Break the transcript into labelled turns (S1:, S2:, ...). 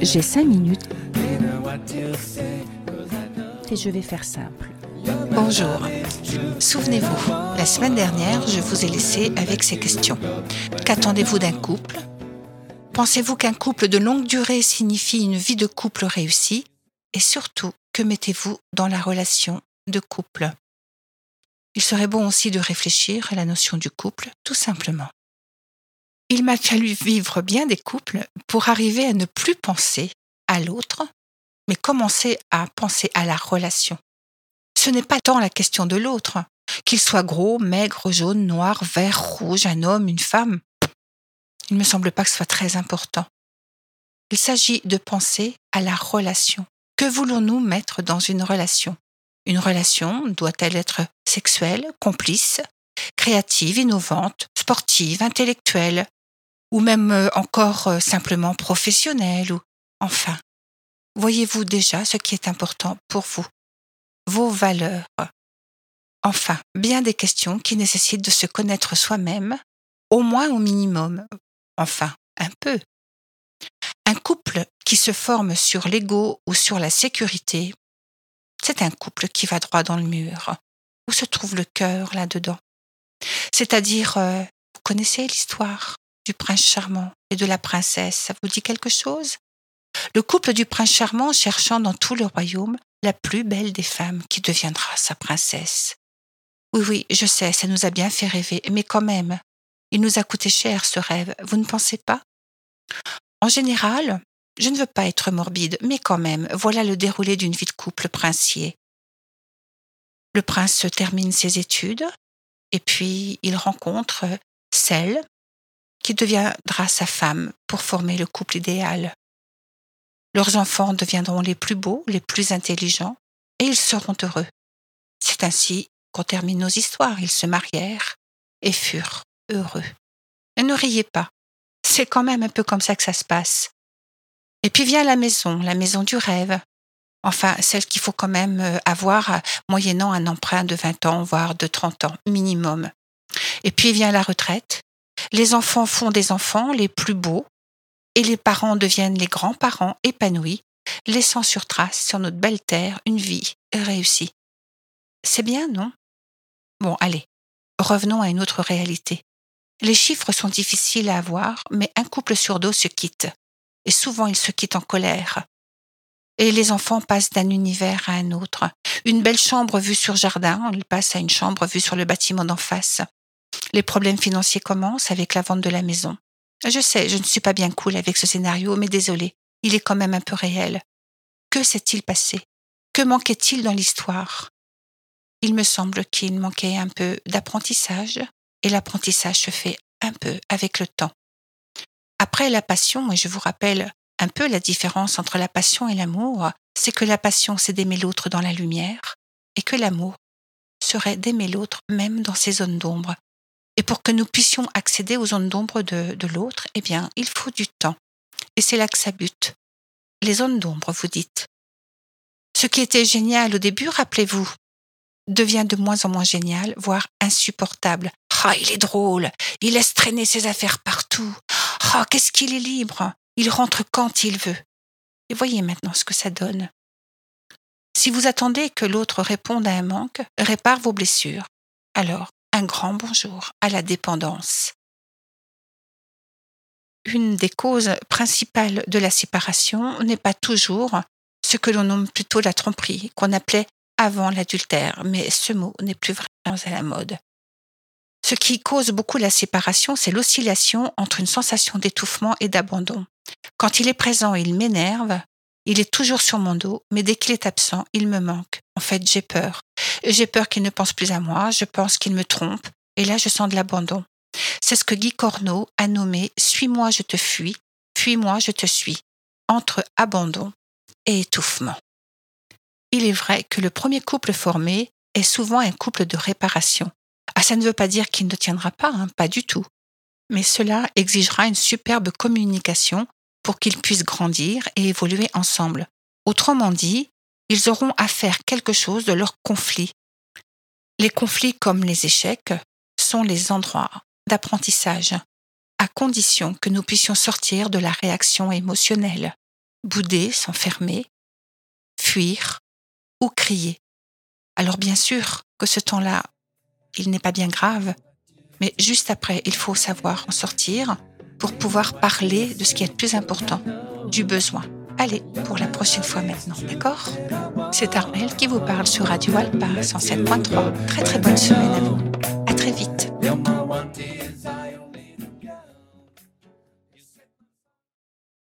S1: J'ai cinq minutes et je vais faire simple.
S2: Bonjour. Souvenez-vous, la semaine dernière, je vous ai laissé avec ces questions. Qu'attendez-vous d'un couple? Pensez-vous qu'un couple de longue durée signifie une vie de couple réussie? Et surtout, que mettez-vous dans la relation de couple? Il serait bon aussi de réfléchir à la notion du couple, tout simplement. Il m'a fallu vivre bien des couples pour arriver à ne plus penser à l'autre, mais commencer à penser à la relation. Ce n'est pas tant la question de l'autre, qu'il soit gros, maigre, jaune, noir, vert, rouge, un homme, une femme. Il ne me semble pas que ce soit très important. Il s'agit de penser à la relation. Que voulons-nous mettre dans une relation? Une relation doit-elle être sexuelle, complice, créative, innovante, sportive, intellectuelle, ou même euh, encore euh, simplement professionnelle, ou enfin. Voyez-vous déjà ce qui est important pour vous Vos valeurs? Enfin, bien des questions qui nécessitent de se connaître soi-même, au moins au minimum, enfin un peu. Un couple qui se forme sur l'ego ou sur la sécurité, c'est un couple qui va droit dans le mur. Où se trouve le cœur là-dedans? C'est-à-dire, euh, vous connaissez l'histoire du prince charmant et de la princesse, ça vous dit quelque chose? Le couple du prince charmant cherchant dans tout le royaume la plus belle des femmes qui deviendra sa princesse. Oui, oui, je sais, ça nous a bien fait rêver, mais quand même, il nous a coûté cher ce rêve, vous ne pensez pas? En général, je ne veux pas être morbide, mais quand même, voilà le déroulé d'une vie de couple princier. Le prince termine ses études, et puis il rencontre celle qui deviendra sa femme pour former le couple idéal. Leurs enfants deviendront les plus beaux, les plus intelligents, et ils seront heureux. C'est ainsi qu'on termine nos histoires. Ils se marièrent et furent heureux. Ne riez pas. C'est quand même un peu comme ça que ça se passe. Et puis vient la maison, la maison du rêve. Enfin, celle qu'il faut quand même euh, avoir euh, moyennant un emprunt de 20 ans, voire de 30 ans minimum. Et puis vient la retraite. Les enfants font des enfants les plus beaux et les parents deviennent les grands-parents épanouis, laissant sur trace sur notre belle terre une vie réussie. C'est bien, non? Bon, allez, revenons à une autre réalité. Les chiffres sont difficiles à avoir, mais un couple sur deux se quitte. Et souvent, ils se quittent en colère. Et les enfants passent d'un univers à un autre. Une belle chambre vue sur jardin, ils passent à une chambre vue sur le bâtiment d'en face. Les problèmes financiers commencent avec la vente de la maison. Je sais, je ne suis pas bien cool avec ce scénario, mais désolé, il est quand même un peu réel. Que s'est-il passé? Que manquait-il dans l'histoire? Il me semble qu'il manquait un peu d'apprentissage, et l'apprentissage se fait un peu avec le temps. Après la passion, et je vous rappelle un peu la différence entre la passion et l'amour, c'est que la passion c'est d'aimer l'autre dans la lumière, et que l'amour serait d'aimer l'autre même dans ses zones d'ombre. Et pour que nous puissions accéder aux zones d'ombre de, de l'autre, eh bien, il faut du temps. Et c'est là que ça bute. Les zones d'ombre, vous dites. Ce qui était génial au début, rappelez-vous, devient de moins en moins génial, voire insupportable, ah, il est drôle. Il laisse traîner ses affaires partout. Ah, qu'est-ce qu'il est libre. Il rentre quand il veut. Et voyez maintenant ce que ça donne. Si vous attendez que l'autre réponde à un manque, répare vos blessures. Alors, un grand bonjour à la dépendance. Une des causes principales de la séparation n'est pas toujours ce que l'on nomme plutôt la tromperie, qu'on appelait avant l'adultère, mais ce mot n'est plus vraiment à la mode. Ce qui cause beaucoup la séparation, c'est l'oscillation entre une sensation d'étouffement et d'abandon. Quand il est présent, il m'énerve, il est toujours sur mon dos, mais dès qu'il est absent, il me manque. En fait, j'ai peur. J'ai peur qu'il ne pense plus à moi, je pense qu'il me trompe, et là je sens de l'abandon. C'est ce que Guy Corneau a nommé Suis-moi, je te fuis, fuis-moi, je te suis, entre abandon et étouffement. Il est vrai que le premier couple formé est souvent un couple de réparation. Ah, ça ne veut pas dire qu'il ne tiendra pas, hein, pas du tout. Mais cela exigera une superbe communication pour qu'ils puissent grandir et évoluer ensemble. Autrement dit, ils auront à faire quelque chose de leurs conflits. Les conflits comme les échecs sont les endroits d'apprentissage, à condition que nous puissions sortir de la réaction émotionnelle, bouder, s'enfermer, fuir ou crier. Alors bien sûr que ce temps-là, il n'est pas bien grave, mais juste après, il faut savoir en sortir pour pouvoir parler de ce qui est le plus important, du besoin. Allez, pour la prochaine fois maintenant, d'accord? C'est Armel qui vous parle sur Radio Alpa 107.3. Très très bonne semaine à vous. À très vite.